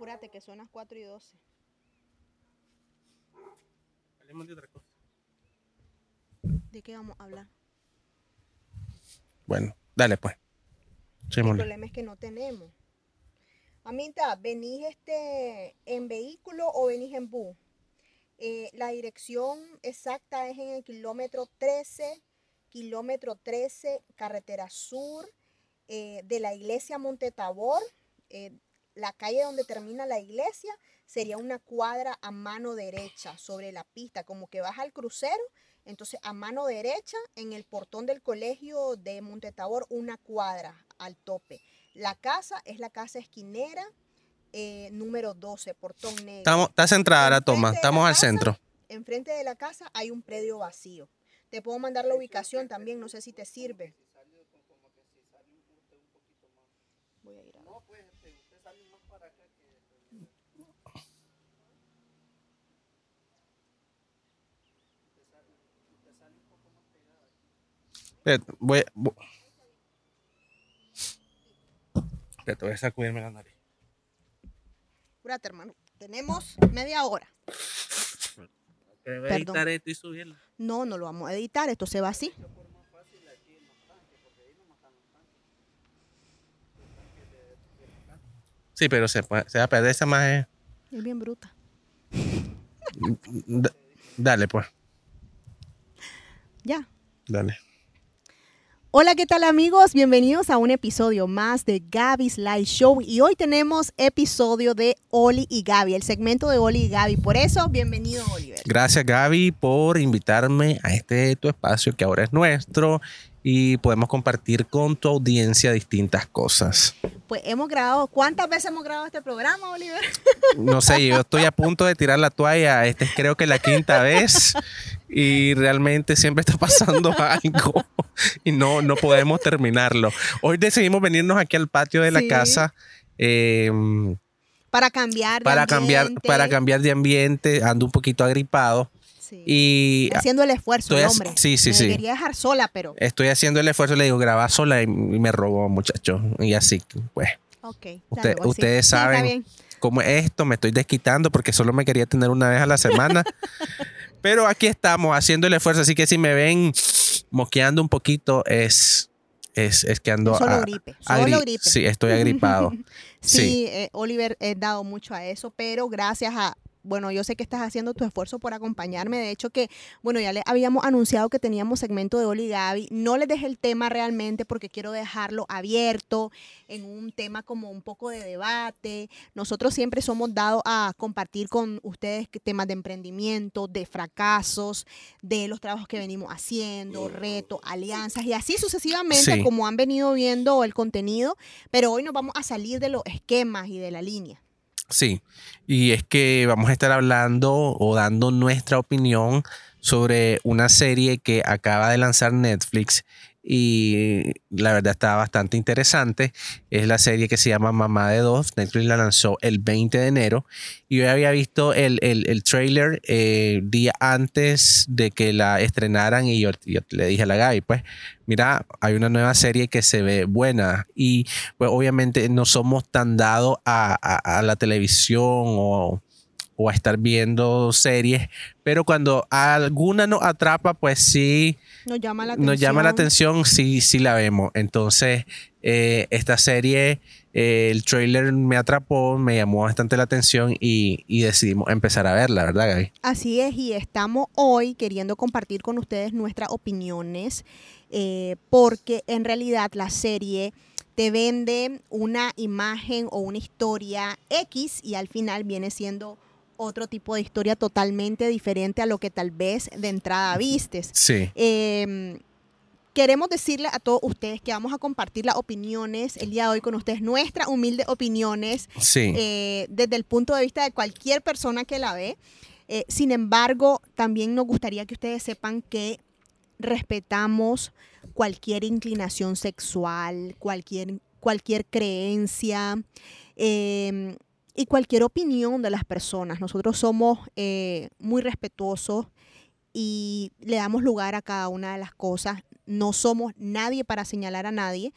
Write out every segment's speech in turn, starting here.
apúrate que son las 4 y 12. Hablemos de otra cosa. ¿De qué vamos a hablar? Bueno, dale pues. El problema es que no tenemos. Amita, ¿venís este en vehículo o venís en bus? Eh, la dirección exacta es en el kilómetro 13, kilómetro 13, carretera sur eh, de la iglesia Montetabor. Eh, la calle donde termina la iglesia sería una cuadra a mano derecha sobre la pista, como que vas al crucero. Entonces, a mano derecha, en el portón del colegio de Montetabor, una cuadra al tope. La casa es la casa esquinera eh, número 12, portón negro. Estamos, está centrada toma, estamos al casa, centro. Enfrente de la casa hay un predio vacío. Te puedo mandar la ubicación también, no sé si te sirve. Voy a ir a... Espérate, voy, voy. Espérate, voy a sacudirme la nariz. Apúrate, hermano. Tenemos media hora. Que voy a Perdón. editar esto y subirlo. No, no lo vamos a editar, esto se va así. Sí, pero se, puede- se va a perder esa más. eh. Es bien bruta. D- Dale, pues. Ya. Dale. Hola, ¿qué tal amigos? Bienvenidos a un episodio más de Gaby's Live Show y hoy tenemos episodio de Oli y Gaby, el segmento de Oli y Gaby. Por eso, bienvenido Oliver. Gracias, Gaby, por invitarme a este tu espacio que ahora es nuestro y podemos compartir con tu audiencia distintas cosas. Pues hemos grabado, ¿cuántas veces hemos grabado este programa, Oliver? No sé, yo estoy a punto de tirar la toalla. Este es creo que la quinta vez y realmente siempre está pasando algo y no, no podemos terminarlo. Hoy decidimos venirnos aquí al patio de la Sí. casa. eh, Para cambiar de para cambiar ambiente. para cambiar de ambiente ando un poquito agripado Sí. y Haciendo el esfuerzo, el hombre. sí, sí, Me sí. quería dejar sola, pero... estoy haciendo el esfuerzo le digo graba sola y, me robó muchacho y así pues Ok. Usted- ustedes Sí, saben. bien. como esto me estoy desquitando porque solo me quería tener una vez a la semana pero aquí estamos haciendo el esfuerzo así que si me ven moqueando un poquito es es, es que ando Solo a- gripe, agri- solo gripe. sí estoy agripado Sí, Sí. eh, Oliver, he dado mucho a eso, pero gracias a, bueno, yo sé que estás haciendo tu esfuerzo por acompañarme. De hecho que, bueno, ya le habíamos anunciado que teníamos segmento de Oli y Gaby. No les dejé el tema realmente porque quiero dejarlo abierto en un tema como un poco de debate. Nosotros siempre somos dados a compartir con ustedes que- temas de emprendimiento, de fracasos, de los trabajos que venimos haciendo, retos, alianzas y así sucesivamente Sí. como han venido viendo el contenido. Pero hoy nos vamos a salir de los esquemas y de la línea. Sí, y es que vamos a estar hablando o dando nuestra opinión sobre una serie que acaba de lanzar Netflix y la verdad está bastante interesante. Es la serie que se llama Mamá de Dos. Netflix la lanzó el 20 de enero y yo había visto el, el, el trailer eh, día antes de que la estrenaran y yo, le dije a la Gaby, pues mira, hay una nueva serie que se ve buena y pues obviamente no somos tan dados a, a- a la televisión o, o a estar viendo series, pero cuando alguna nos atrapa, pues sí Nos llama la atención. nos llama la atención, sí, sí la vemos. Entonces, eh, esta serie, eh, el trailer me atrapó, me llamó bastante la atención y, y decidimos empezar a verla, ¿verdad, Gaby? Así es, y estamos hoy queriendo compartir con ustedes nuestras opiniones, eh, porque en realidad la serie te vende una imagen o una historia X y al final viene siendo otro tipo de historia totalmente diferente a lo que tal vez de entrada vistes. Sí, Eh, queremos decirle a todos ustedes que vamos a compartir las opiniones el día de hoy con ustedes, nuestras humildes opiniones sí, eh, desde el punto de vista de cualquier persona que la ve. Eh, sin embargo, también nos gustaría que ustedes sepan que respetamos cualquier inclinación sexual, cualquier, cualquier creencia eh, y cualquier opinión de las personas. Nosotros somos eh, muy respetuosos y le damos lugar a cada una de las cosas. No somos nadie para señalar a nadie,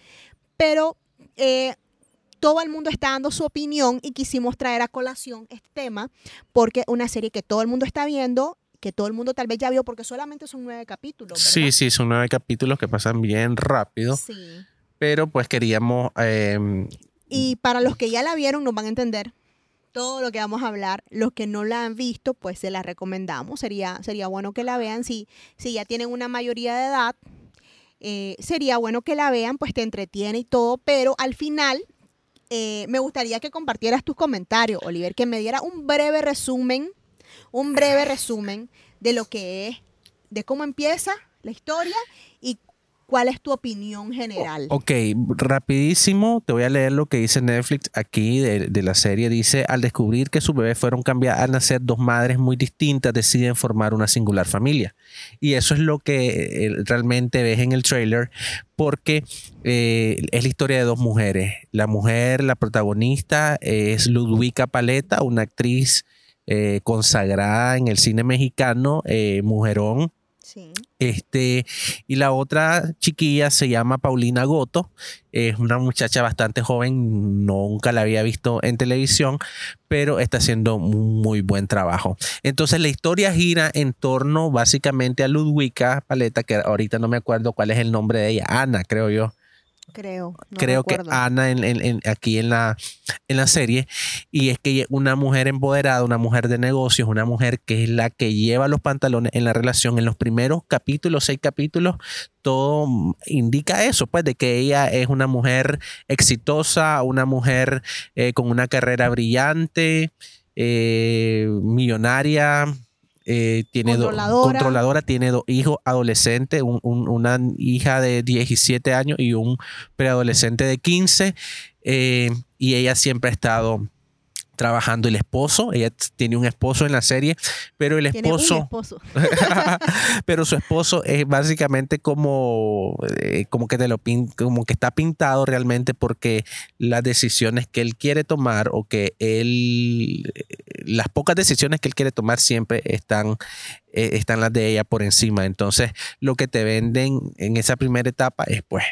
pero eh, todo el mundo está dando su opinión y quisimos traer a colación este tema porque una serie que todo el mundo está viendo que todo el mundo tal vez ya vio porque solamente son nueve capítulos. ¿verdad? Sí, sí, son nueve capítulos que pasan bien rápido, Sí. pero pues queríamos... eh, Y para los que ya la vieron nos van a entender todo lo que vamos a hablar. Los que no la han visto, pues se la recomendamos. Sería, sería bueno que la vean. Si, si ya tienen una mayoría de edad, eh, sería bueno que la vean, pues te entretiene y todo. Pero al final, eh, me gustaría que compartieras tus comentarios, Oliver, que me diera un breve resumen, un breve resumen de lo que es, de cómo empieza la historia cuál es tu opinión general. Ok, rapidísimo, te voy a leer lo que dice Netflix aquí de, de la serie. Dice, al descubrir que sus bebés fueron cambiadas al nacer, dos madres muy distintas deciden formar una singular familia. Y eso es lo que eh, realmente ves en el trailer, porque eh, es la historia de dos mujeres. La mujer, la protagonista, es Ludwika Paleta, una actriz eh, consagrada en el cine mexicano, eh, mujerón. Sí. Este, y la otra chiquilla se llama Paulina Goto, es una muchacha bastante joven, nunca la había visto en televisión, pero está haciendo un muy buen trabajo. Entonces la historia gira en torno básicamente a Ludwika Paleta, que ahorita no me acuerdo cuál es el nombre de ella, Ana, creo yo Creo. no creo que. Ana en, en- en- aquí en la, en la serie, y es que una mujer empoderada, una mujer de negocios, una mujer que es la que lleva los pantalones en la relación. En los primeros capítulos, seis capítulos, todo indica eso, pues de que ella es una mujer exitosa, una mujer eh, con una carrera brillante, eh, millonaria. Eh, tiene do- Controladora. controladora, tiene dos hijos adolescentes, un- un- una hija de 17 años y un preadolescente de 15. eh, y ella siempre ha estado trabajando. El esposo, ella tiene un esposo en la serie, pero el Tiene un esposo, esposo. pero su esposo es básicamente como, eh, como que te lo pin- como que está pintado realmente porque las decisiones que él quiere tomar o que él, eh, las pocas decisiones que él quiere tomar siempre están, eh, están las de ella por encima. Entonces, lo que te venden en esa primera etapa es pues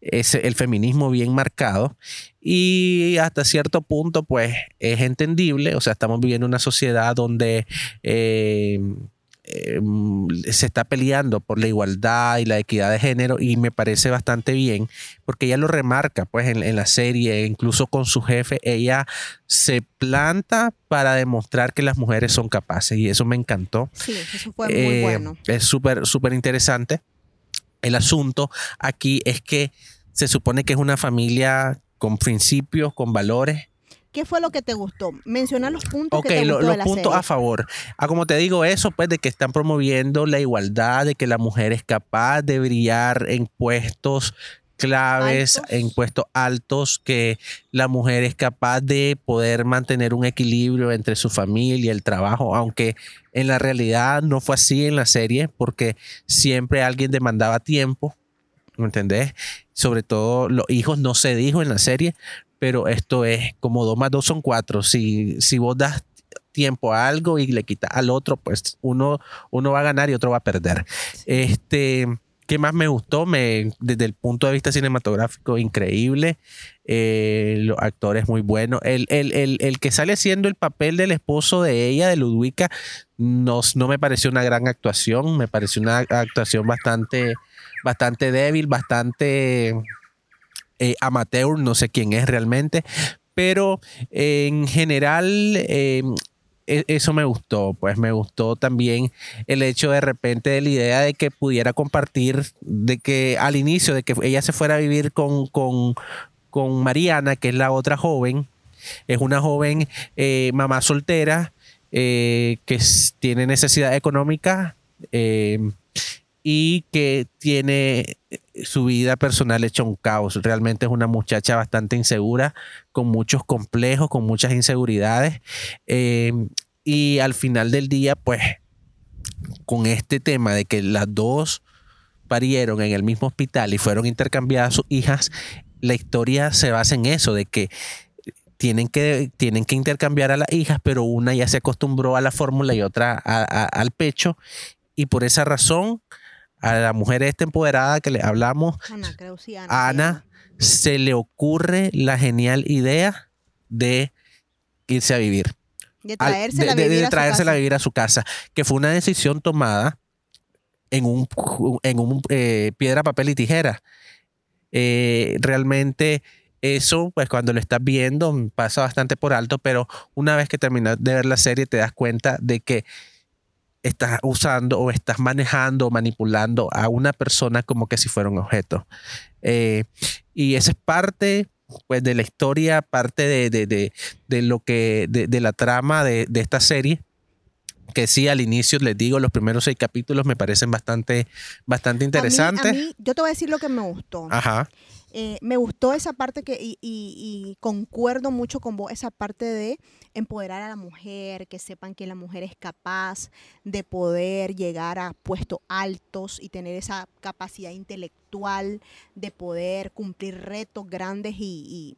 es el feminismo bien marcado y hasta cierto punto pues es entendible, o sea, estamos viviendo una sociedad donde eh, eh, se está peleando por la igualdad y la equidad de género y me parece bastante bien porque ella lo remarca pues en, en la serie, incluso con su jefe, ella se planta para demostrar que las mujeres son capaces y eso me encantó. Sí, eso fue muy Eh, bueno. Es súper, súper interesante. El asunto aquí es que se supone que es una familia con principios, con valores. ¿Qué fue lo que te gustó? Menciona los puntos que te lo- gustó los de la puntos serie. a favor. Ah, como te digo, eso, pues, de que están promoviendo la igualdad, de que la mujer es capaz de brillar en puestos claves, Altos. en puestos altos, que la mujer es capaz de poder mantener un equilibrio entre su familia y el trabajo, aunque en la realidad no fue así en la serie, porque siempre alguien demandaba tiempo, ¿me entendés? Sobre todo los hijos no se dijo en la serie, pero esto es como dos más dos son cuatro. Si, si vos das tiempo a algo y le quitas al otro, pues uno, uno va a ganar y otro va a perder. Este, ¿qué más me gustó? Me, desde el punto de vista cinematográfico, increíble. Eh, los actores muy buenos. El, el, el, el que sale siendo el papel del esposo de ella, de Ludwika, no, no me pareció una gran actuación. Me pareció una actuación bastante, bastante débil, bastante eh, amateur, no sé quién es realmente, pero eh, en general eh, e- eso me gustó, pues me gustó también el hecho de repente de la idea de que pudiera compartir, de que al inicio, de que ella se fuera a vivir con, con, con Mariana, que es la otra joven, es una joven mamá soltera que tiene necesidad económica y que tiene su vida personal hecha un caos. Realmente es una muchacha bastante insegura, con muchos complejos, con muchas inseguridades. Eh, y al final del día, pues, con este tema de que las dos parieron en el mismo hospital y fueron intercambiadas sus hijas, la historia se basa en eso, de que tienen que, tienen que intercambiar a las hijas, pero una ya se acostumbró a la fórmula y otra al pecho. Y por esa razón a la mujer esta empoderada que le hablamos, Ana, creo sí, Ana. se Ana, llama. se le ocurre la genial idea de irse a vivir. De traérsela a de- de- vivir de a su traérsela a casa. vivir a su casa, que fue una decisión tomada en un, en un eh, piedra, papel y tijera. Eh, realmente eso, pues cuando lo estás viendo, pasa bastante por alto, pero una vez que terminas de ver la serie te das cuenta de que estás usando o estás manejando o manipulando a una persona como que si fuera un objeto. Eh, y esa es parte pues de la historia, parte de, de- de- de lo que, de, de la trama de, de esta serie. Que sí, al inicio les digo, los primeros seis capítulos me parecen bastante, bastante A mí- interesantes. A mí, yo te voy a decir lo que me gustó. Ajá. Eh, me gustó esa parte que, y, y- y concuerdo mucho con vos, esa parte de empoderar a la mujer, que sepan que la mujer es capaz de poder llegar a puestos altos y tener esa capacidad intelectual de poder cumplir retos grandes y,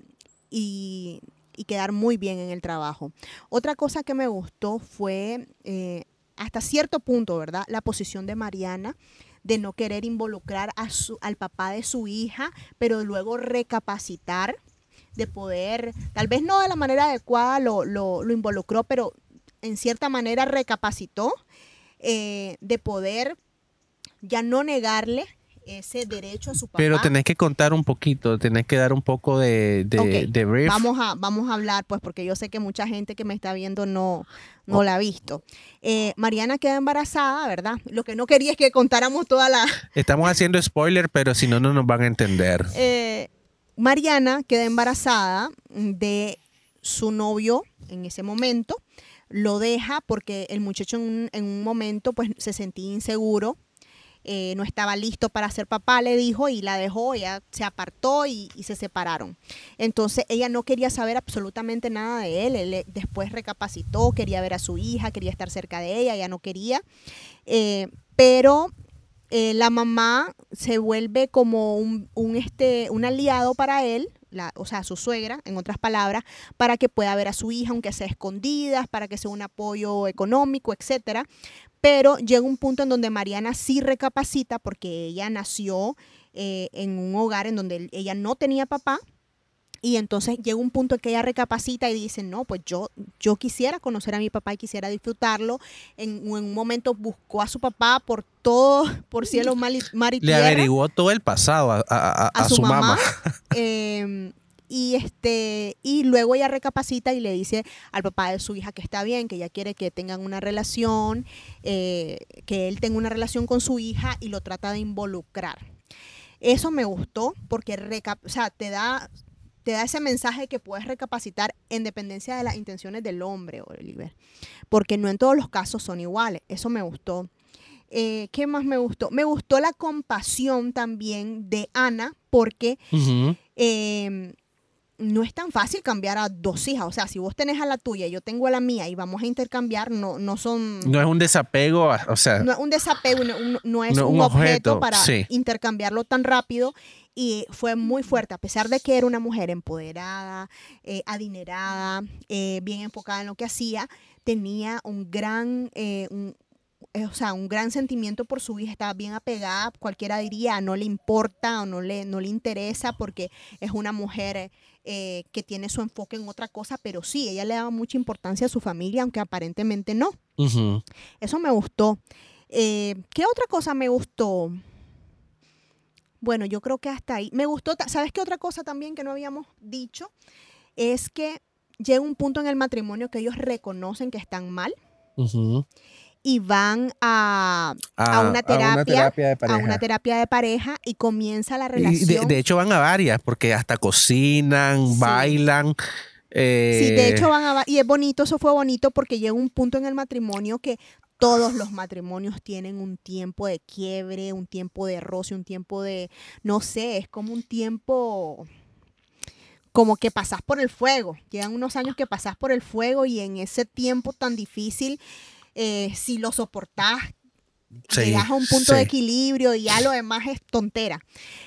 y- y- quedar muy bien en el trabajo. Otra cosa que me gustó fue, eh, hasta cierto punto, ¿verdad? La posición de Mariana de no querer involucrar a su, al papá de su hija, pero luego recapacitar, de poder, tal vez no de la manera adecuada lo, lo- lo involucró, pero en cierta manera recapacitó, eh, de poder ya no negarle ese derecho a su papá. Pero tenés que contar un poquito, tenés que dar un poco de, de, Ok, de brief. Vamos a, vamos a hablar, pues, porque yo sé que mucha gente que me está viendo no, no Oh. la ha visto. Eh, Mariana queda embarazada, ¿verdad? Lo que no quería es que contáramos toda la, Estamos haciendo spoiler, pero si no, no nos van a entender. Eh, Mariana queda embarazada de su novio en ese momento, lo deja porque el muchacho en un, en un momento pues se sentía inseguro, eh, no estaba listo para ser papá, le dijo y la dejó, ella se apartó y, se separaron. Entonces ella no quería saber absolutamente nada de él, él eh, después recapacitó, quería ver a su hija, quería estar cerca de ella, ella no quería, Eh, pero eh, la mamá se vuelve como un, este, un aliado para él, o sea, su suegra, en otras palabras, para que pueda ver a su hija, aunque sea escondidas, para que sea un apoyo económico, etcétera. Pero llega un punto en donde Mariana sí recapacita porque ella nació eh, en un hogar en donde ella no tenía papá. Y entonces llega un punto en que ella recapacita y dice, no, pues yo, yo quisiera conocer a mi papá y quisiera disfrutarlo. En, en un momento buscó a su papá por todo, por cielo, mar y, mar y Le tierra averiguó todo el pasado a, a- a- a su, mamá. eh, y este y luego ella recapacita y le dice al papá de su hija que está bien, que ella quiere que tengan una relación, eh, que él tenga una relación con su hija y lo trata de involucrar. Eso me gustó porque o sea, te da te da ese mensaje que puedes recapacitar en dependencia de las intenciones del hombre, Oliver. Porque no en todos los casos son iguales. Eso me gustó. Eh, ¿Qué más me gustó? Me gustó la compasión también de Ana porque eh, no es tan fácil cambiar a dos hijas. O sea, si vos tenés a la tuya y yo tengo a la mía y vamos a intercambiar, no, no son... No es un desapego, o sea, No es un desapego, no, no- no es No, un, objeto, objeto, para sí. intercambiarlo tan rápido. Y fue muy fuerte, a pesar de que era una mujer empoderada, eh, adinerada, eh, bien enfocada en lo que hacía, tenía un gran, eh, un- eh, o sea, un gran sentimiento por su hija, estaba bien apegada, cualquiera diría, no le importa o no le, no le interesa porque es una mujer eh, que tiene su enfoque en otra cosa, pero sí, ella le daba mucha importancia a su familia, aunque aparentemente no. Eso me gustó. Eh, ¿Qué otra cosa me gustó? Bueno, yo creo que hasta ahí. Me gustó, ¿sabes qué otra cosa también que no habíamos dicho? Es que llega un punto en el matrimonio que ellos reconocen que están mal Ujú. Y van a, A- a una terapia, terapia de a pareja. una terapia de pareja y comienza la Y relación. de, de hecho van a varias, porque hasta cocinan, Sí. bailan. eh, Sí, de hecho van a... Y es bonito, eso fue bonito porque llega un punto en el matrimonio que todos los matrimonios tienen un tiempo de quiebre, un tiempo de roce, un tiempo de... No sé, es como un tiempo... Como que pasás por el fuego. Llegan unos años que pasás por el fuego y en ese tiempo tan difícil, eh, si lo soportás, sí, llegas a un punto de equilibrio y ya lo demás es tontera.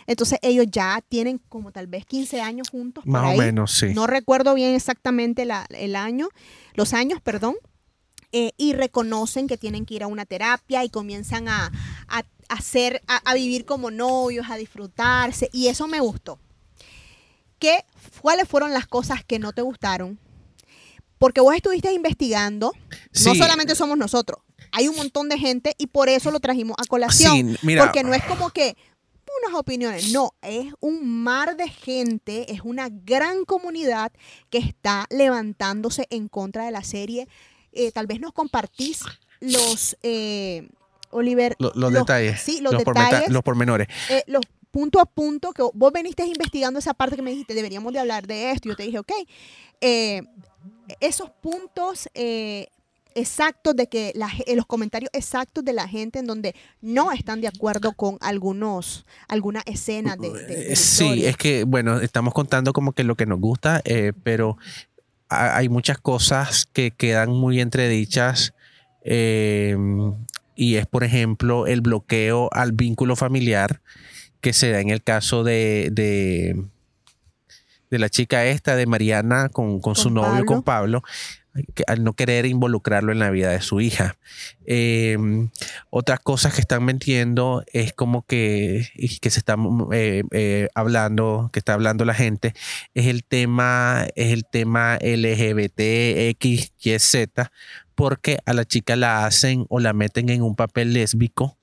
Entonces ellos ya tienen como tal vez 15 años juntos. por Más o menos, sí. No recuerdo bien exactamente la- el año, los años, perdón. eh, y reconocen que tienen que ir a una terapia y comienzan a, a- hacer, a, a vivir como novios, a disfrutarse, y eso me gustó. ¿Qué, ¿Cuáles fueron las cosas que no te gustaron? Porque vos estuviste investigando, no solamente somos nosotros, hay un montón de gente y por eso lo trajimos a colación. Sí, mira. Porque no es como que unas opiniones, no, es un mar de gente, es una gran comunidad que está levantándose en contra de la serie. Eh, tal vez nos compartís los, eh, Oliver, Lo- los, detalles. Sí, los, pormeta- detalles, los pormenores. eh, los punto a punto que vos veniste investigando esa parte que me dijiste, deberíamos de hablar de esto. Yo te dije, ok, eh, esos puntos eh, exactos de que la eh, los comentarios exactos de la gente en donde no están de acuerdo con algunos algunas escenas de, de- de la Eh, Sí, es que, bueno, estamos contando como que lo que nos gusta, eh, pero ha- hay muchas cosas que quedan muy entredichas. eh, y es, por ejemplo, el bloqueo al vínculo familiar que se da en el caso de, de, de la chica esta, de Mariana, con, con su novio, Pablo. con Pablo, al no querer involucrarlo en la vida de su hija. Eh, otras cosas que están metiendo es como que, que se está eh, eh, hablando, que está hablando la gente, es el tema, es el tema LGBT, X, Y, Z, porque a la chica la hacen o la meten en un papel lésbico,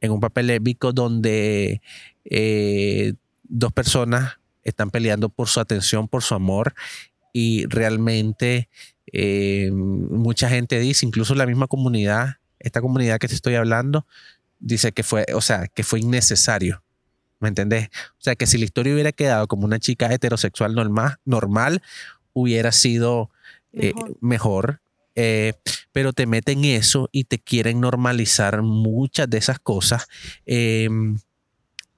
en un papel lésbico donde eh, dos personas están peleando por su atención, por su amor, y realmente eh, mucha gente dice, incluso la misma comunidad, esta comunidad que te estoy hablando, dice que fue, o sea, que fue innecesario. ¿Me entendés? O sea, que si la historia hubiera quedado como una chica heterosexual normal, normal hubiera sido eh, Mejor. mejor. eh, pero te meten eso y te quieren normalizar muchas de esas cosas.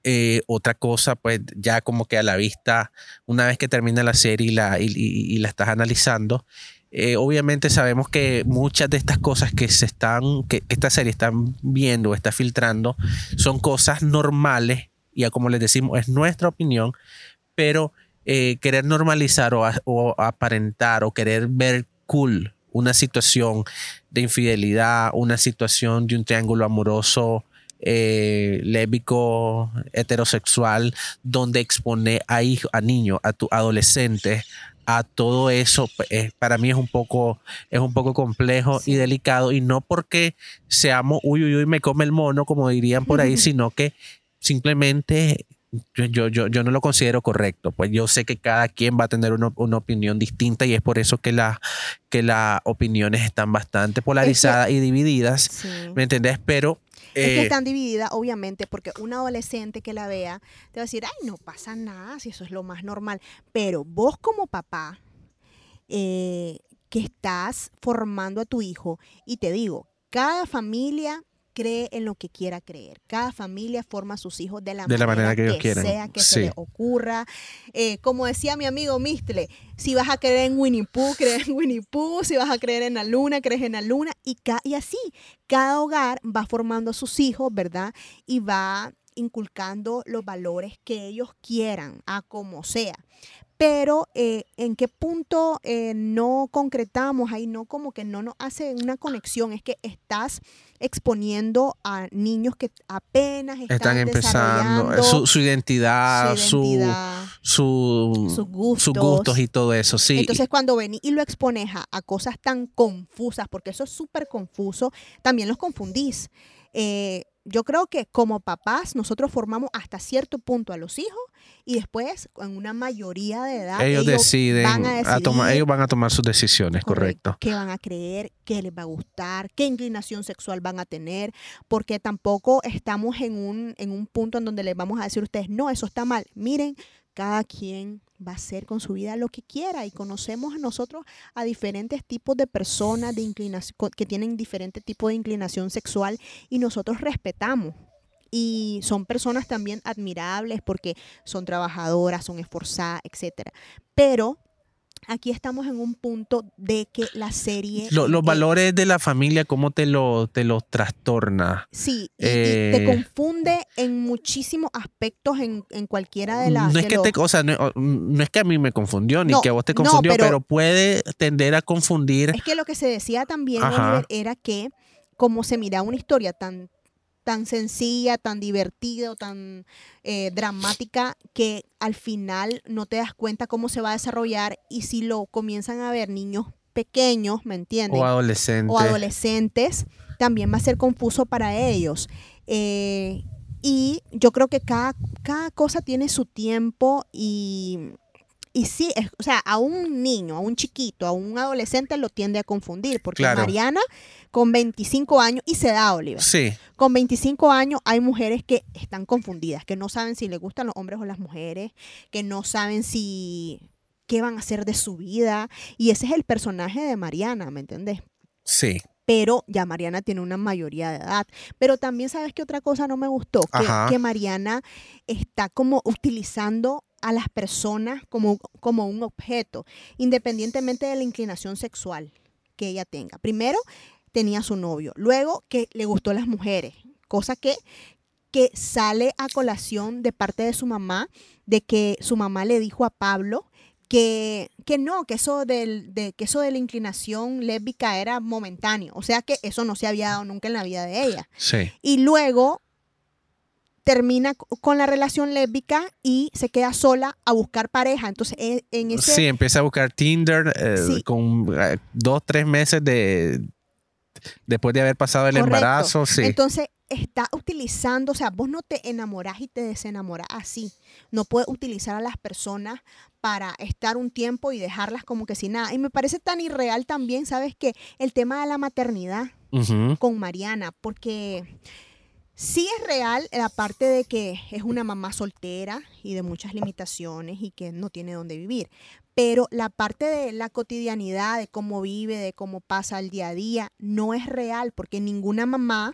Eh, otra cosa, pues ya como que a la vista, una vez que termina la serie y la, y, la estás analizando, eh, obviamente sabemos que muchas de estas cosas que se están, que, esta serie están viendo, está filtrando, son cosas normales, y como les decimos, es nuestra opinión, pero eh, querer normalizar o aparentar o querer ver cool una situación de infidelidad, una situación de un triángulo amoroso eh, lésbico, heterosexual, donde expone a hijo, a niños, a tu adolescente, a todo eso, eh, para mí es un poco, es un poco complejo Sí. y delicado, y no porque seamos uy, uy, uy, me come el mono, como dirían por ahí, sino que simplemente yo, yo, yo, yo no lo considero correcto. Pues yo sé que cada quien va a tener una, una opinión distinta y es por eso que, la, que las opiniones están bastante polarizadas y divididas. Sí. ¿Me entendés? Pero Es que eh, están divididas, obviamente, porque un adolescente que la vea te va a decir, ay, no pasa nada, si eso es lo más normal. Pero vos como papá, eh, que estás formando a tu hijo, y te digo, cada familia cree en lo que quiera creer. Cada familia forma a sus hijos de la, De la manera que ellos quieran. sea que Sí. se les ocurra. Eh, como decía mi amigo Mistle, si vas a creer en Winnie Pooh, crees en Winnie Pooh. Si vas a creer en la luna, crees en la luna. Y, ca- y así, cada hogar va formando a sus hijos, ¿verdad? Y va inculcando los valores que ellos quieran, a como sea. Pero eh, en qué punto eh, no concretamos ahí, no como que no nos hace una conexión, es que estás exponiendo a niños que apenas están, están empezando eh, su, su identidad, su su, identidad, su- sus gustos. sus gustos y todo eso. Sí. Entonces, cuando venís y lo expones a, a cosas tan confusas, porque eso es súper confuso, también los confundís. Eh, yo creo que como papás nosotros formamos hasta cierto punto a los hijos y después en una mayoría de edad ellos, deciden, van a a tomar, ellos van a tomar sus decisiones, correcto. qué van a creer, qué les va a gustar, qué inclinación sexual van a tener, porque tampoco estamos en un, en un punto en donde les vamos a decir a ustedes, no, eso está mal. Miren, cada quien va a hacer con su vida lo que quiera y conocemos a nosotros a diferentes tipos de personas de inclinación, que tienen diferentes tipos de inclinación sexual y nosotros respetamos. Y son personas también admirables porque son trabajadoras, son esforzadas, etcétera. Pero aquí estamos en un punto de que la serie... Lo- los valores de la familia, ¿cómo te los te los trastorna? Sí, y, y te Eh, confunde en muchísimos aspectos en, en cualquiera de las... no es que los- te, o sea, no, no es que a mí me confundió, ni No, que a vos te confundió, pero- pero, puede tender a confundir. Es que lo que se decía también. Oliver, era que como se mira una historia tan tan sencilla, tan divertida, tan eh, dramática, que al final no te das cuenta cómo se va a desarrollar y si lo comienzan a ver niños pequeños, ¿me entiendes? O adolescentes. O adolescentes, también va a ser confuso para ellos. Eh, y yo creo que cada, cada cosa tiene su tiempo y y sí, o sea, a un niño, a un chiquito, a un adolescente lo tiende a confundir, porque Mariana con 25 años, y se da Oliver. Sí. Con 25 años hay mujeres que están confundidas, que no saben si les gustan los hombres o las mujeres, que no saben si qué van a hacer de su vida. Y ese es el personaje de Mariana, ¿me entendés? Sí. Pero ya Mariana tiene una mayoría de edad. Pero también sabes que otra cosa no me gustó, que, que Mariana está como utilizando a las personas como, como un objeto, independientemente de la inclinación sexual que ella tenga. Primero, tenía su novio, luego que le gustó las mujeres, cosa que, que sale a colación de parte de su mamá, de que su mamá le dijo a Pablo que, que no, que eso, del, de, que eso de la inclinación lésbica era momentáneo, o sea que eso no se había dado nunca en la vida de ella. Sí. Y luego termina con la relación lésbica y se queda sola a buscar pareja. Entonces, e, en ese... Sí, empieza a buscar Tinder eh, con eh, dos, tres meses de... Después de haber pasado el embarazo, sí. Entonces, está utilizando, o sea, vos no te enamorás y te desenamorás así. No puedes utilizar a las personas para estar un tiempo y dejarlas como que sin nada. Y me parece tan irreal también, ¿sabes? Que el tema de la maternidad con Mariana, porque Sí es real la parte de que es una mamá soltera y de muchas limitaciones y que no tiene dónde vivir, pero la parte de la cotidianidad, de cómo vive, de cómo pasa el día a día, no es real porque ninguna mamá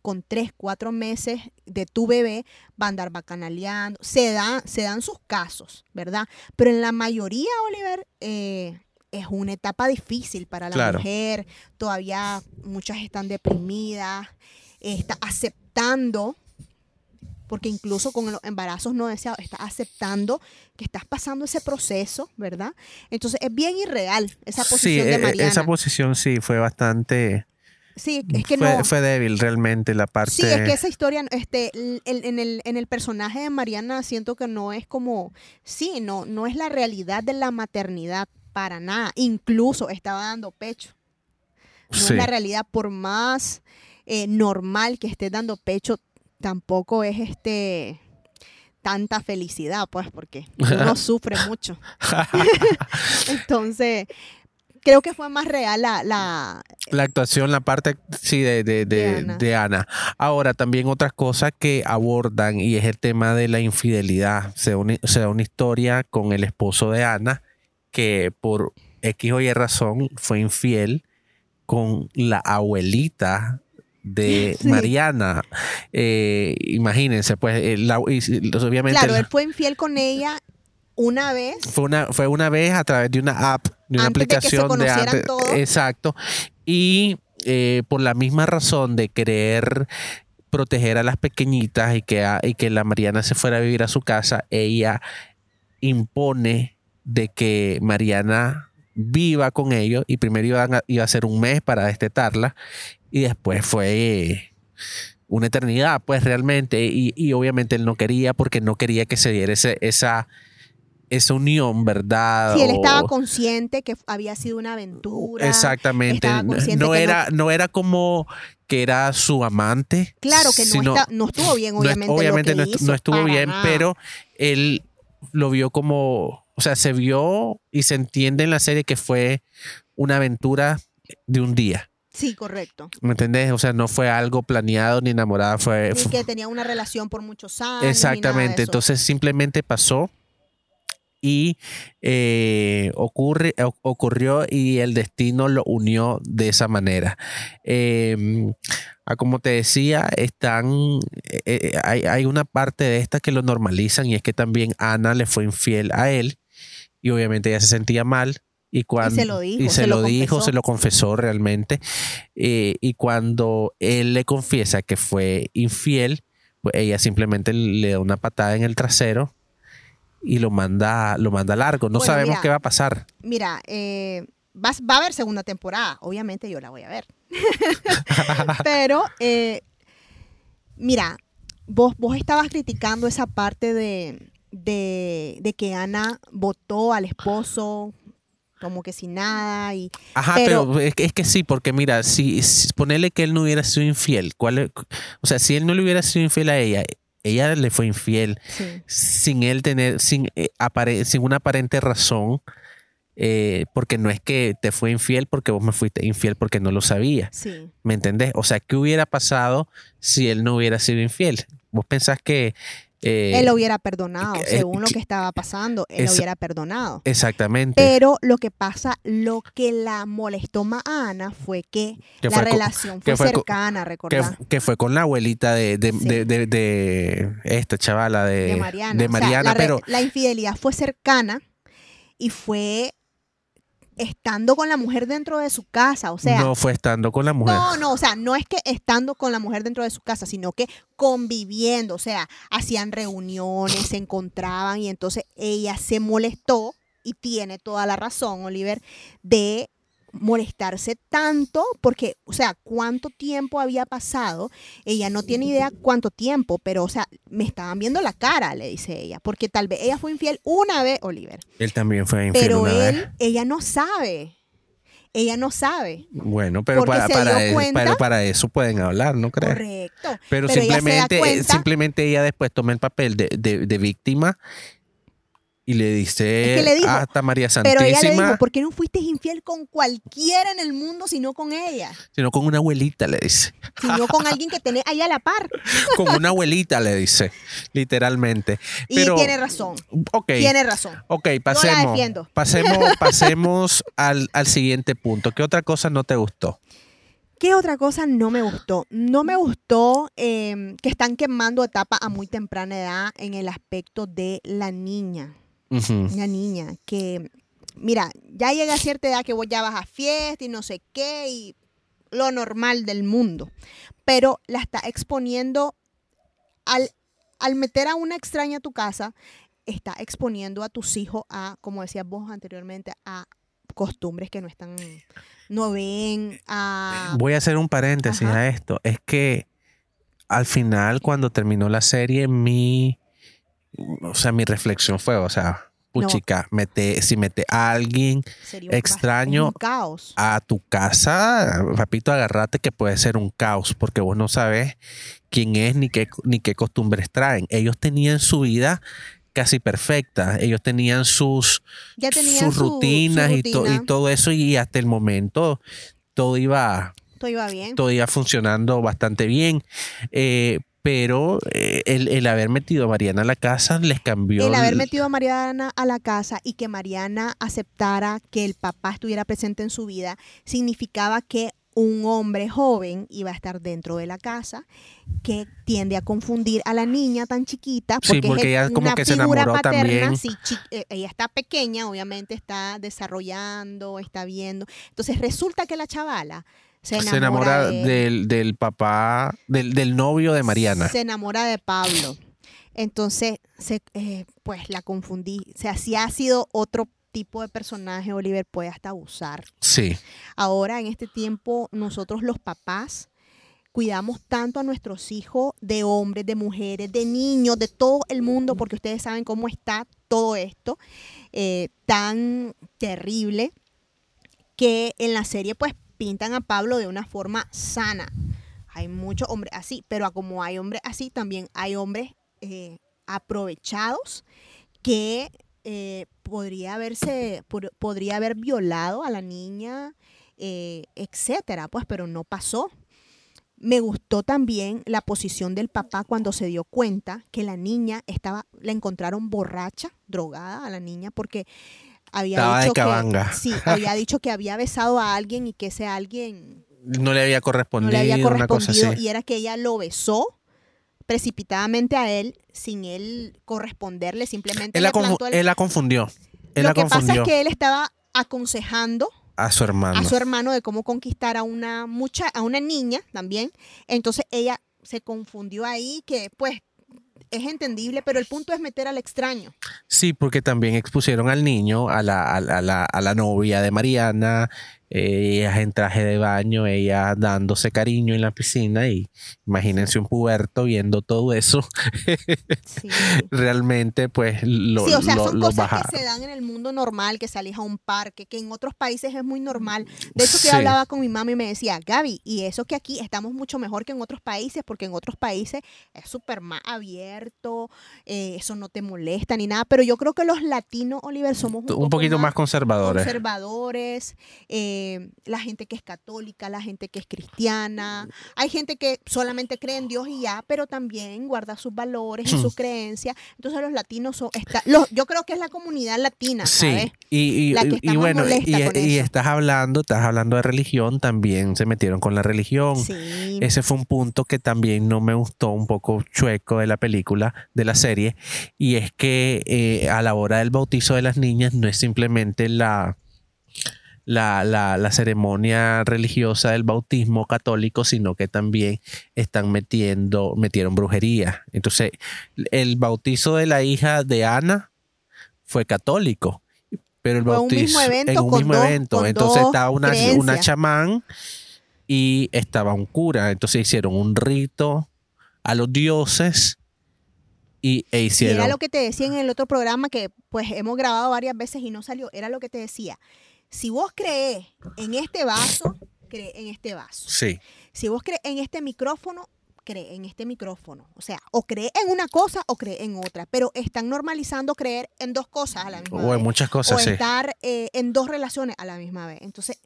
con tres, cuatro meses de tu bebé va a andar bacanaleando. Se, dan, se dan sus casos, ¿verdad? Pero en la mayoría, Oliver, eh, es una etapa difícil para la mujer. Todavía muchas están deprimidas está aceptando, porque incluso con los embarazos no deseados, está aceptando que estás pasando ese proceso, ¿verdad? Entonces es bien irreal esa posición de e, e, Mariana. Esa posición sí fue bastante... Sí, es que fue, no. Fue débil realmente la parte. Sí, es que esa historia, este, en, el, en el personaje de Mariana siento que no es como. Sí, no, no es la realidad de la maternidad para nada. Incluso estaba dando pecho. No es la realidad, por más eh, normal que esté dando pecho, tampoco es este tanta felicidad, pues, porque uno sufre mucho. Entonces, creo que fue más real la, la, actuación, la parte, sí, de, de, Ana. Ahora, también otras cosas que abordan y es el tema de la infidelidad. Se, se da una historia con el esposo de Ana que por X o Y razón fue infiel con la abuelita de Mariana. Eh, imagínense, pues, eh, obviamente. Claro, él fue infiel con ella una vez. Fue una, fue una vez a través de una app, de una aplicación de, antes, Exacto. Y eh, por la misma razón de querer proteger a las pequeñitas y que, y que la Mariana se fuera a vivir a su casa, ella impone de que Mariana viva con ellos y primero iba a, iba a ser un mes para destetarla y después fue una eternidad, pues realmente, y, obviamente él no quería porque no quería que se diera esa, esa unión, ¿verdad? Sí, él estaba consciente que había sido una aventura. Exactamente. No era, no... era como que era su amante. Claro que no, no estuvo bien, obviamente. No, obviamente no, estuvo bien, pero él lo vio como, o sea, se vio y se entiende en la serie que fue una aventura de un día. Sí, correcto. ¿Me entendés? O sea, no fue algo planeado ni enamorada, fue... Ni que tenía una relación por muchos años. Exactamente, entonces simplemente pasó y eh, ocurre, ocurrió y el destino lo unió de esa manera. Em, como te decía, están, eh, eh, hay, hay, una parte de esta que lo normalizan y es que también Ana le fue infiel a él y obviamente ella se sentía mal y, cuando, se lo dijo, y se, lo, dijo, se lo confesó realmente. Eh, y cuando él le confiesa que fue infiel, pues ella simplemente le da una patada en el trasero y lo manda, lo manda largo. No sabemos qué va a pasar. Mira, eh, va, a haber segunda temporada. Obviamente yo la voy a ver. Pero eh, Mira, vos, vos estabas criticando esa parte de, de, de que Ana votó al esposo como que sin nada y Ajá, pero, es, que, es, que, sí, porque mira, si, si, ponerle que él no hubiera sido infiel, ¿cuál, o sea, si él no le hubiera sido infiel a ella, ella le fue infiel sí. sin él tener, sin, eh, apare, sin una aparente razón, eh, porque no es que te fue infiel porque vos me fuiste infiel porque no lo sabías. Sí. ¿Me entendés? O sea, ¿qué hubiera pasado si él no hubiera sido infiel? Vos pensás que... Eh, él lo hubiera perdonado, según lo que estaba pasando, él lo hubiera perdonado. Exactamente. Pero lo que pasa, lo que la molestó más a Ana fue que, Que la fue con- relación que fue, cercana, que, recordá. que fue con la abuelita de, de, Sí. de, esta chavala de, Mariana. de O sea, Mariana, la, pero la infidelidad fue cercana y fue estando con la mujer dentro de su casa. O sea, no fue estando con la mujer. No, no, o sea, no es que estando con la mujer dentro de su casa, sino que conviviendo, o sea, hacían reuniones, se encontraban y entonces ella se molestó y tiene toda la razón, Oliver, de molestarse tanto porque, o sea, cuánto tiempo había pasado, ella no tiene idea cuánto tiempo, pero, o sea, me estaban viendo la cara, le dice ella, porque tal vez ella fue infiel una vez, Oliver, Él también fue infiel pero una él, vez. ella no sabe, ella no sabe. Bueno, pero para, para, dio e- cuenta- para eso pueden hablar, ¿no crees? Correcto. Pero, Pero ella da simplemente, simplemente ella después toma el papel de, de- de víctima y le dice Es que le dijo, hasta María Pero ella le Santísima, dijo, ¿por qué no fuiste infiel con cualquiera en el mundo sino con ella? sino con una abuelita, le dice. Sino con alguien que tenés ahí a la par. Con una abuelita, le dice, literalmente. Y Pero, tiene razón, ok, tiene razón. ok, pasemos, defiendo. pasemos, pasemos al, al siguiente punto. ¿Qué otra cosa no te gustó? ¿Qué otra cosa no me gustó? No me gustó eh, que están quemando etapa a muy temprana edad en el aspecto de la niña. Una niña que, mira, ya llega a cierta edad que vos ya vas a fiesta y no sé qué y lo normal del mundo, pero la está exponiendo al, al meter a una extraña a tu casa, está exponiendo a tus hijos a, como decías vos anteriormente, a costumbres que no están, no ven, a... Voy a hacer un paréntesis Ajá. a esto. Es que al final, cuando terminó la serie, mi, o sea, mi reflexión fue, o sea, puchica, mete, si mete a alguien sería extraño caos. a tu casa, papito, agarrate que puede ser un caos, porque vos no sabes quién es ni qué, ni qué costumbres traen. Ellos tenían su vida casi perfecta, ellos tenían sus, Ya tenían sus su- su rutinas y, to- y todo eso y hasta el momento todo iba, Todo iba bien. todo iba funcionando bastante bien. Eh, pero eh, el, el haber metido a Mariana a la casa les cambió. El haber metido a Mariana a la casa y que Mariana aceptara que el papá estuviera presente en su vida significaba que un hombre joven iba a estar dentro de la casa que tiende a confundir a la niña tan chiquita Sí, porque, porque es ella como una que se figura enamoró paterna, también. sí, eh, ella está pequeña, obviamente está desarrollando, está viendo. Entonces resulta que la chavala se enamora, se enamora de- del, del papá, del, del novio de Mariana. se enamora de Pablo. Entonces, se, eh, pues la confundí. O sea, si ha sido otro tipo de personaje, Oliver puede hasta abusar. Sí, Ahora, en este tiempo, nosotros los papás cuidamos tanto a nuestros hijos de hombres, de mujeres, de niños, de todo el mundo, porque ustedes saben cómo está todo esto eh, tan terrible que en la serie pues pintan a Pablo de una forma sana. Hay muchos hombres así, pero como hay hombres así, también hay hombres eh, aprovechados que eh, podría haberse, podría haber violado a la niña, eh, etcétera, pues, pero no pasó. Me gustó también la posición del papá cuando se dio cuenta que la niña estaba, la encontraron borracha, drogada a la niña, porque había Estaba de dicho cabanga. que sí, había dicho que había besado a alguien y que ese alguien no le había no correspondido, le había una cosa y era que ella lo besó precipitadamente a él sin él corresponderle, simplemente Él le la, confu- plantó el- él la confundió. Él Lo la que pasa es que él estaba aconsejando a su hermano. a su hermano de cómo conquistar a una mucha, a una niña también. Entonces ella se confundió ahí, que pues es entendible, pero el punto es meter al extraño. Sí, porque también expusieron al niño, a la, a la, a la- a la novia de Mariana, ellas en traje de baño, ellas dándose cariño en la piscina y imagínense un puberto viendo todo eso. Sí. Realmente pues lo, Sí, o sea, lo- son lo cosas baja- que se dan en el mundo normal, que salís a un parque, que en otros países es muy normal. De hecho, que Sí. hablaba con mi mamá y me decía, Gaby, y eso que aquí estamos mucho mejor que en otros países, porque en otros países es súper más abierto, eh, eso no te molesta ni nada, pero yo creo que los latinos, Oliver, somos un, poquito más conservadores. conservadores, eh, la gente que es católica, la gente que es cristiana, hay gente que solamente cree en Dios y ya, pero también guarda sus valores y sus creencias. Entonces los latinos son, está, los, yo creo que es la comunidad latina, ¿sabes? Sí, y, y- La que y- está y más bueno, y, estás hablando, estás hablando de religión, también se metieron con la religión. Sí. Ese fue un punto que también no me gustó un poco chueco de la película, de la serie, y es que eh, a la hora del bautizo de las niñas no es simplemente la, la, la- la ceremonia religiosa del bautismo católico, sino que también están metiendo, metieron brujería. Entonces, el bautizo de la hija de Ana fue católico. Pero el Fue un bautizo mismo evento en un mismo dos- evento. Entonces estaba una, una chamán y estaba un cura. Entonces hicieron un rito a los dioses y, e Y hicieron. era lo que te decía en el otro programa que pues hemos grabado varias veces y no salió. Era lo que te decía. Si vos crees en este vaso, cree en este vaso. Sí, Si vos crees en este micrófono, cree en este micrófono. O sea, o cree en una cosa o cree en otra. Pero están normalizando creer en dos cosas a la misma o vez. en muchas o cosas, sí. estar eh, en dos relaciones a la misma vez. Entonces,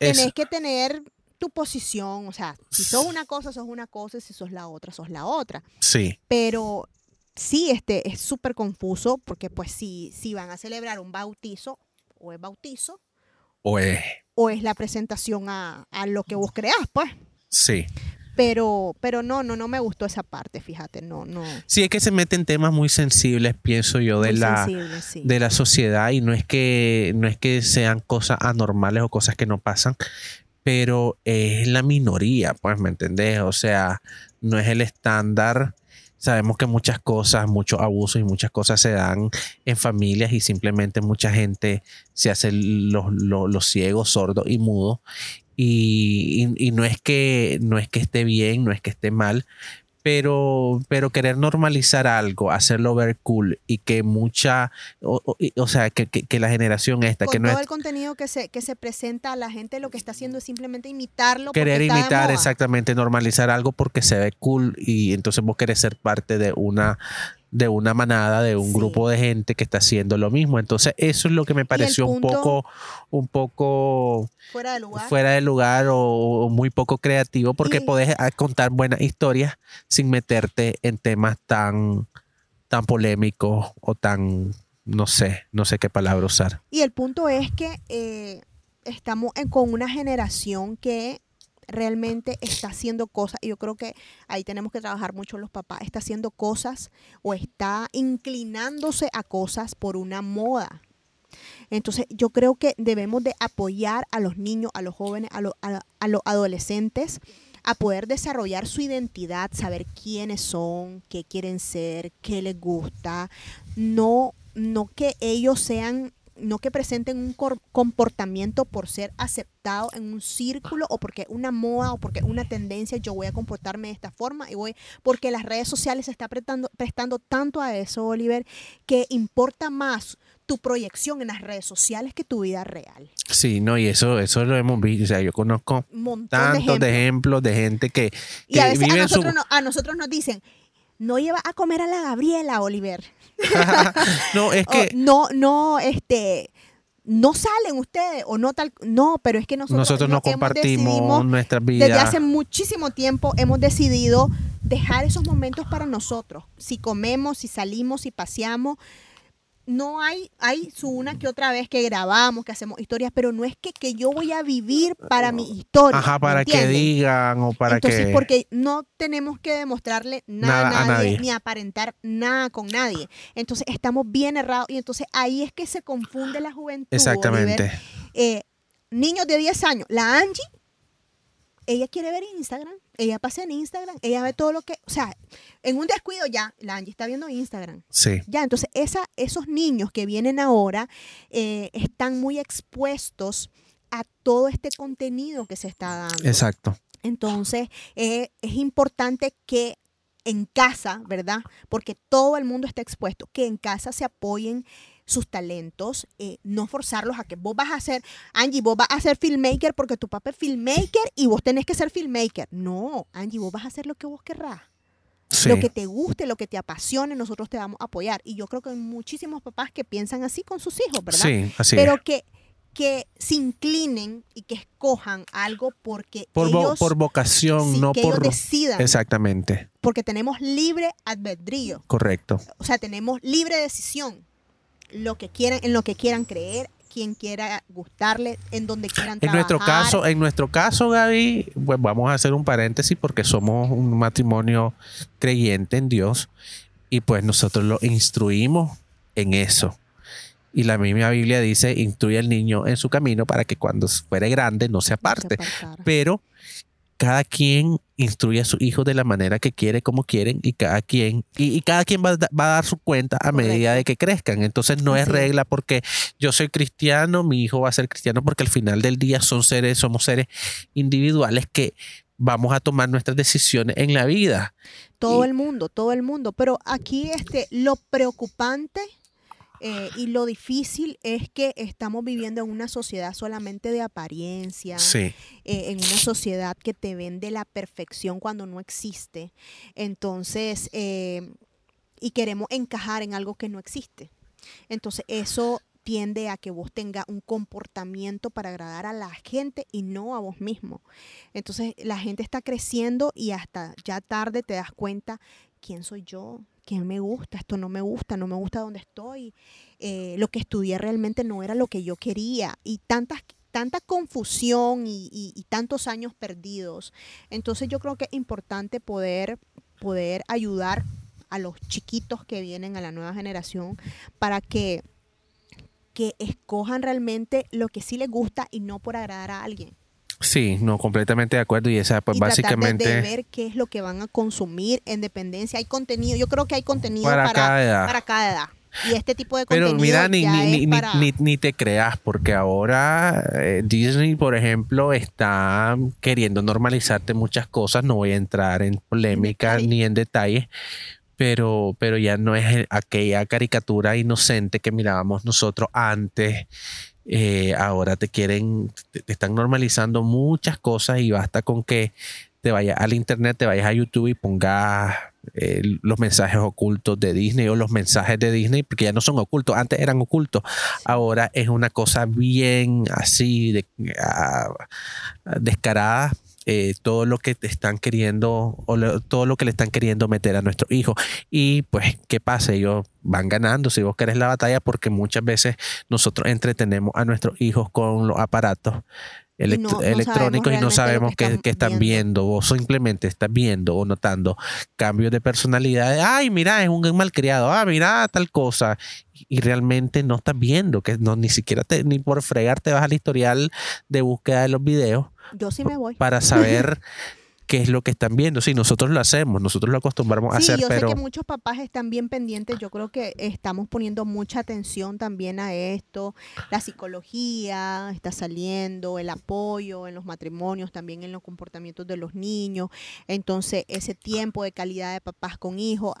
Eso. tenés que tener tu posición. O sea, si sos una cosa, sos una cosa. Si sos la otra, sos la otra. Sí, Pero sí, este es súper confuso porque pues si, si van a celebrar un bautizo, o es bautizo, o es. o es la presentación a, a lo que vos creás, pues. Sí. Pero, pero no, no, no me gustó esa parte, fíjate, no, no. Sí, es que se meten temas muy sensibles, pienso yo, de muy la, sí. de la sociedad y no es que no es que sean cosas anormales o cosas que no pasan, pero es la minoría, pues, ¿me entendés? O sea, no es el estándar. Sabemos que muchas cosas, muchos abusos y muchas cosas se dan en familias y simplemente mucha gente se hace los, los, ciegos, sordos y mudos. Y, y- y no es que no es que esté bien, no es que esté mal, pero, pero querer normalizar algo, hacerlo ver cool y que mucha, o, o- o sea, que, que- que la generación esta, Con que no todo es el contenido que se, que se presenta a la gente, lo que está haciendo es simplemente imitarlo. querer imitar exactamente, normalizar algo porque se ve cool y entonces vos querés ser parte de una de una manada, de un Sí. grupo de gente que está haciendo lo mismo. Entonces, eso es lo que me pareció un poco, un poco Fuera de lugar. fuera de lugar o, o muy poco creativo, porque podés ah, contar buenas historias sin meterte en temas tan, tan polémicos o tan, no sé, no sé qué palabra usar. Y el punto es que eh, estamos en- con una generación que realmente está haciendo cosas, y yo creo que ahí tenemos que trabajar mucho los papás, está haciendo cosas o está inclinándose a cosas por una moda. Entonces yo creo que debemos de apoyar a los niños, a los jóvenes, a, a los adolescentes a poder desarrollar su identidad, saber quiénes son, qué quieren ser, qué les gusta, no, no que ellos sean, no que presenten un comportamiento por ser aceptado en un círculo o porque una moda o porque una tendencia, yo voy a comportarme de esta forma y voy, porque las redes sociales se está prestando, prestando tanto a eso, Oliver, que importa más tu proyección en las redes sociales que tu vida real. Sí, no, y eso, eso lo hemos visto. O sea, yo conozco de tantos ejemplos. de ejemplos de gente que, Y a que veces a su- nosotros, no- a nosotros nos dicen, no lleva a comer a la Gabriela, Oliver. no, es O, que no, no, este, no salen ustedes o no tal, no, pero es que nosotros, nosotros no compartimos nuestras vidas. desde hace muchísimo tiempo hemos decidido dejar esos momentos para nosotros. Si comemos, si salimos, si paseamos, no hay, hay su una que otra vez que grabamos, que hacemos historias, pero no es que, que yo voy a vivir para mi historia. Ajá, ¿me para que digan o para Entonces, que... porque no tenemos que demostrarle nada, Nada a a nadie, nadie. ni aparentar nada con nadie. Entonces, estamos bien errados y entonces ahí es que se confunde la juventud. Exactamente. Oliver. Eh, niños de 10 años, la Angie, ella quiere ver Instagram, ella pasa en Instagram, ella ve todo lo que, o sea, en un descuido ya, la Angie está viendo Instagram. Sí, Ya, entonces esa, esos niños que vienen ahora eh, están muy expuestos a todo este contenido que se está dando. Exacto. Entonces, eh, es importante que en casa, ¿verdad? Porque todo el mundo está expuesto, que en casa se apoyen sus talentos, eh, no forzarlos a que vos vas a ser, Angie, vos vas a ser filmmaker porque tu papá es filmmaker y vos tenés que ser filmmaker. No, Angie, vos vas a hacer lo que vos querrás. Lo que te guste, lo que te apasione, nosotros te vamos a apoyar. Y yo creo que hay muchísimos papás que piensan así con sus hijos, ¿verdad? Sí, así Pero es. que que se inclinen y que escojan algo porque Por, vo- por vocación, sí, no que por... ellos decidan, Exactamente, porque tenemos libre albedrío, correcto. o sea, tenemos libre decisión, lo que quieran, en lo que quieran creer, quien quiera gustarle, en donde quieran En trabajar. nuestro caso, en nuestro caso, Gaby, pues vamos a hacer un paréntesis porque somos un matrimonio creyente en Dios y pues nosotros lo instruimos en eso. Y la misma Biblia dice, instruye al niño en su camino para que cuando fuere grande no se No se aparte. Pero cada quien instruye a sus hijos de la manera que quiere, como quieren, y cada quien, y, y cada quien va, va a dar su cuenta a medida de que crezcan. Entonces no es Así es. regla porque yo soy cristiano, mi hijo va a ser cristiano, porque al final del día son seres, somos seres individuales que vamos a tomar nuestras decisiones en la vida. Todo Y- el mundo, todo el mundo. Pero aquí este, lo preocupante eh, y lo difícil es que estamos viviendo en una sociedad solamente de apariencia, Sí, eh, en una sociedad que te vende la perfección cuando no existe. Entonces, eh, y queremos encajar en algo que no existe. Entonces, eso tiende a que vos tengas un comportamiento para agradar a la gente y no a vos mismo. Entonces, la gente está creciendo y hasta ya tarde te das cuenta quién soy yo, qué me gusta, esto no me gusta, no me gusta donde estoy, eh, lo que estudié realmente no era lo que yo quería y tantas tanta confusión y, y- tantos años perdidos. Entonces yo creo que es importante poder, poder ayudar a los chiquitos que vienen a la nueva generación para que, que escojan realmente lo que sí les gusta y no por agradar a alguien. Sí, no, completamente de acuerdo. Y esa, pues y de- básicamente de, ver qué es lo que van a consumir en dependencia. Hay contenido, yo creo que hay contenido para, para, cada edad. para cada edad. Y este tipo de Pero contenido mira, ni, ya ni, es ni, para- ni, ni te creas, porque ahora eh, Disney, por ejemplo, está queriendo normalizarte muchas cosas. No voy a entrar en polémica ni en detalles, pero, pero ya no es el- aquella caricatura inocente que mirábamos nosotros antes. Eh, ahora te quieren, te, están normalizando muchas cosas y basta con que te vayas al internet, te vayas a YouTube y pongas eh, los mensajes ocultos de Disney o los mensajes de Disney, porque ya no son ocultos, antes eran ocultos, ahora es una cosa bien así de, ah, descarada. Eh, todo lo que te están queriendo o lo- todo lo que le están queriendo meter a nuestros hijos y pues qué pasa ellos van ganando si vos querés la batalla porque muchas veces nosotros entretenemos a nuestros hijos con los aparatos elect- no- no electrónicos y no sabemos qué, están están viendo. Vos simplemente estás viendo o notando cambios de personalidad. Ay, mira, es un malcriado. Ah, mira, tal cosa. Y realmente no estás viendo, que no ni siquiera te, ni por fregar te vas al historial de búsqueda de los videos Yo sí me voy. para saber qué es lo que están viendo. Sí, nosotros lo hacemos, nosotros lo acostumbramos a hacer, yo pero sé que muchos papás están bien pendientes. Yo creo que estamos poniendo mucha atención también a esto. La psicología está saliendo, el apoyo en los matrimonios, también en los comportamientos de los niños. Entonces, ese tiempo de calidad de papás con hijos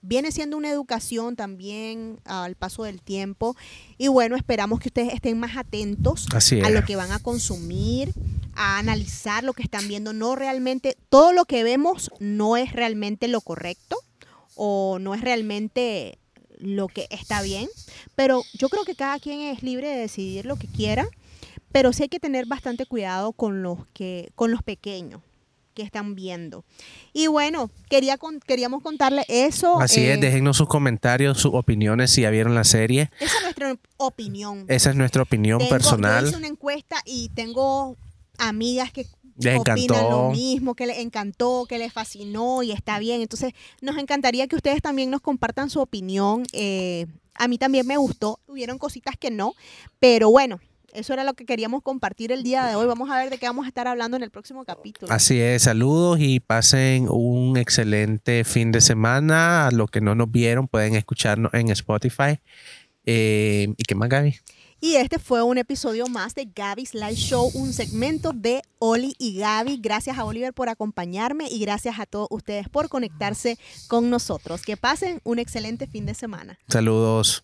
viene siendo una educación también al paso del tiempo. Y bueno, esperamos que ustedes estén más atentos así a lo que van a consumir, a analizar lo que están viendo. No realmente, todo lo que vemos no es realmente lo correcto o no es realmente lo que está bien, pero yo creo que cada quien es libre de decidir lo que quiera, pero sí hay que tener bastante cuidado con los que con los pequeños que están viendo. Y bueno, quería con- queríamos contarle eso. Así eh, es, déjennos sus comentarios, sus opiniones si ya vieron la serie. Esa es nuestra opinión. Esa es nuestra opinión Tengo- Yo personal. hice una encuesta y tengo amigas que Les opinan encantó. lo mismo, que les encantó, que les fascinó y está bien. Entonces, nos encantaría que ustedes también nos compartan su opinión. Eh, a mí también me gustó. Hubieron cositas que no, pero bueno, eso era lo que queríamos compartir el día de hoy. Vamos a ver de qué vamos a estar hablando en el próximo capítulo. Así es, saludos y pasen un excelente fin de semana. A los que no nos vieron pueden escucharnos en Spotify Eh, ¿Y qué más, Gaby? Y este fue un episodio más de Gaby's Live Show, un segmento de Oli y Gaby. Gracias a Oliver por acompañarme y gracias a todos ustedes por conectarse con nosotros. Que pasen un excelente fin de semana. Saludos.